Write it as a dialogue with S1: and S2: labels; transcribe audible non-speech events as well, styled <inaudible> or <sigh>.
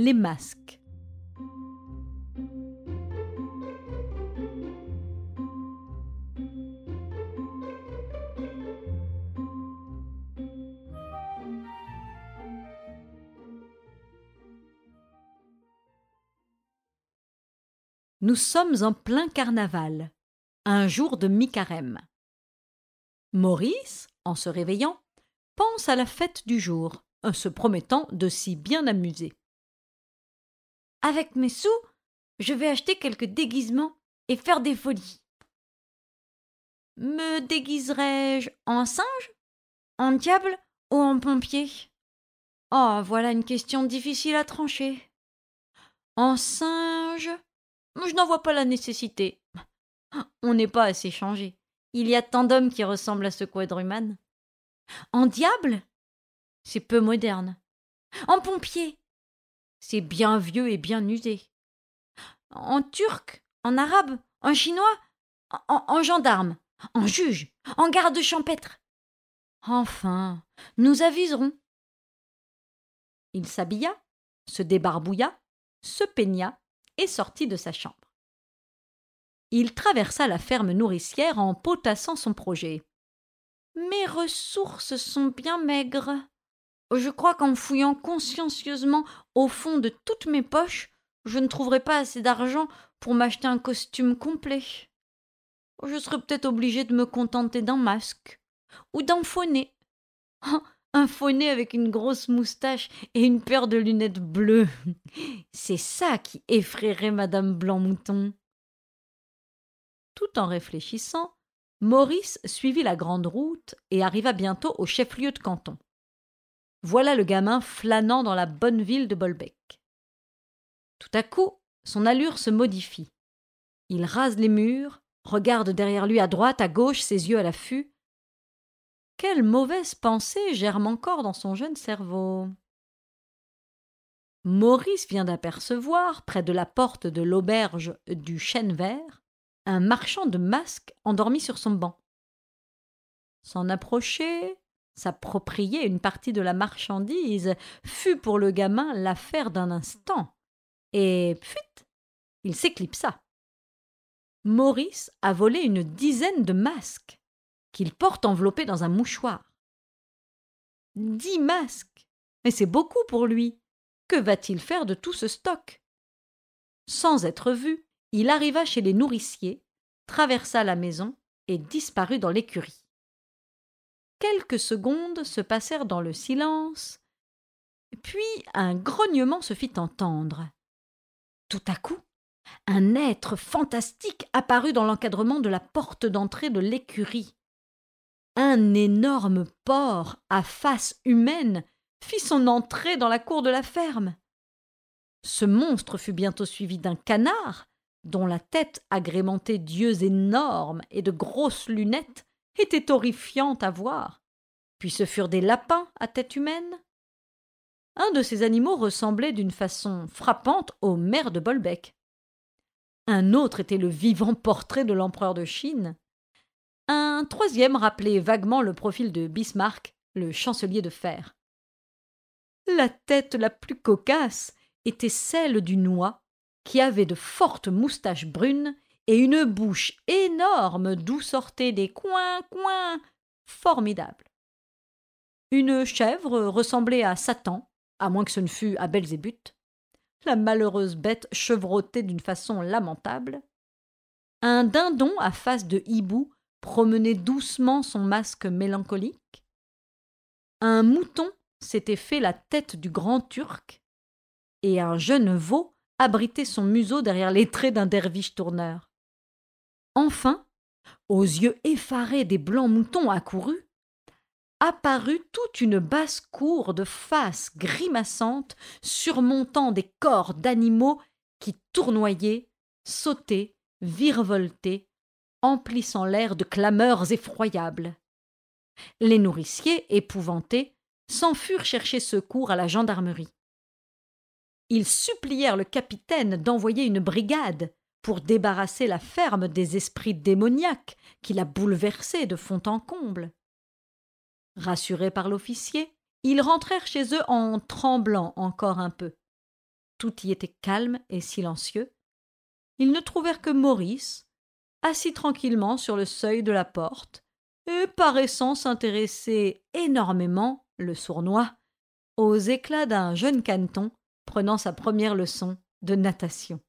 S1: les masques. Nous sommes en plein carnaval, un jour de mi-carême. Maurice, en se réveillant, pense à la fête du jour, en se promettant de s'y bien amuser.
S2: Avec mes sous, je vais acheter quelques déguisements et faire des folies. Me déguiserai-je en singe, en diable ou en pompier? Oh, voilà une question difficile à trancher. En singe, je n'en vois pas la nécessité. On n'est pas assez changé. Il y a tant d'hommes qui ressemblent à ce quadruman. En diable? C'est peu moderne. En pompier? C'est bien vieux et bien usé. En turc En arabe En chinois en, en gendarme En juge En garde champêtre Enfin, nous aviserons.
S1: Il s'habilla, se débarbouilla, se peigna et sortit de sa chambre. Il traversa la ferme nourricière en potassant son projet.
S2: Mes ressources sont bien maigres. Je crois qu'en fouillant consciencieusement au fond de toutes mes poches, je ne trouverai pas assez d'argent pour m'acheter un costume complet. Je serai peut-être obligé de me contenter d'un masque ou d'un faux-nez. Oh, un faux-nez avec une grosse moustache et une paire de lunettes bleues. <laughs> C'est ça qui effraierait Madame Blanc-Mouton.
S1: Tout en réfléchissant, Maurice suivit la grande route et arriva bientôt au chef-lieu de canton. Voilà le gamin flânant dans la bonne ville de Bolbec. Tout à coup, son allure se modifie. Il rase les murs, regarde derrière lui à droite, à gauche, ses yeux à l'affût. Quelle mauvaise pensée germe encore dans son jeune cerveau. Maurice vient d'apercevoir, près de la porte de l'auberge du Chêne Vert, un marchand de masques endormi sur son banc. S'en approcher, s'approprier une partie de la marchandise fut pour le gamin l'affaire d'un instant. Et fuite, il s'éclipsa. Maurice a volé une dizaine de masques qu'il porte enveloppés dans un mouchoir. Dix masques. Mais c'est beaucoup pour lui. Que va-t-il faire de tout ce stock? Sans être vu, il arriva chez les nourriciers, traversa la maison et disparut dans l'écurie. Quelques secondes se passèrent dans le silence, puis un grognement se fit entendre. Tout à coup, un être fantastique apparut dans l'encadrement de la porte d'entrée de l'écurie. Un énorme porc à face humaine fit son entrée dans la cour de la ferme. Ce monstre fut bientôt suivi d'un canard, dont la tête agrémentée d'yeux énormes et de grosses lunettes était horrifiante à voir. Puis ce furent des lapins à tête humaine. Un de ces animaux ressemblait d'une façon frappante au maire de Bolbec. Un autre était le vivant portrait de l'empereur de Chine. Un troisième rappelait vaguement le profil de Bismarck, le chancelier de fer. La tête la plus cocasse était celle du noix qui avait de fortes moustaches brunes et une bouche énorme d'où sortaient des coins coins formidables. Une chèvre ressemblait à Satan, à moins que ce ne fût à Belzébuth. La malheureuse bête chevrotait d'une façon lamentable. Un dindon à face de hibou promenait doucement son masque mélancolique. Un mouton s'était fait la tête du grand turc, et un jeune veau abritait son museau derrière les traits d'un derviche tourneur. Enfin, aux yeux effarés des blancs moutons accourus, apparut toute une basse cour de faces grimaçantes surmontant des corps d'animaux qui tournoyaient, sautaient, virevoltaient, emplissant l'air de clameurs effroyables. Les nourriciers, épouvantés, s'en furent chercher secours à la gendarmerie. Ils supplièrent le capitaine d'envoyer une brigade pour débarrasser la ferme des esprits démoniaques qui la bouleversaient de fond en comble. Rassurés par l'officier, ils rentrèrent chez eux en tremblant encore un peu. tout y était calme et silencieux, ils ne trouvèrent que Maurice, assis tranquillement sur le seuil de la porte, et paraissant s'intéresser énormément, le sournois, aux éclats d'un jeune caneton prenant sa première leçon de natation.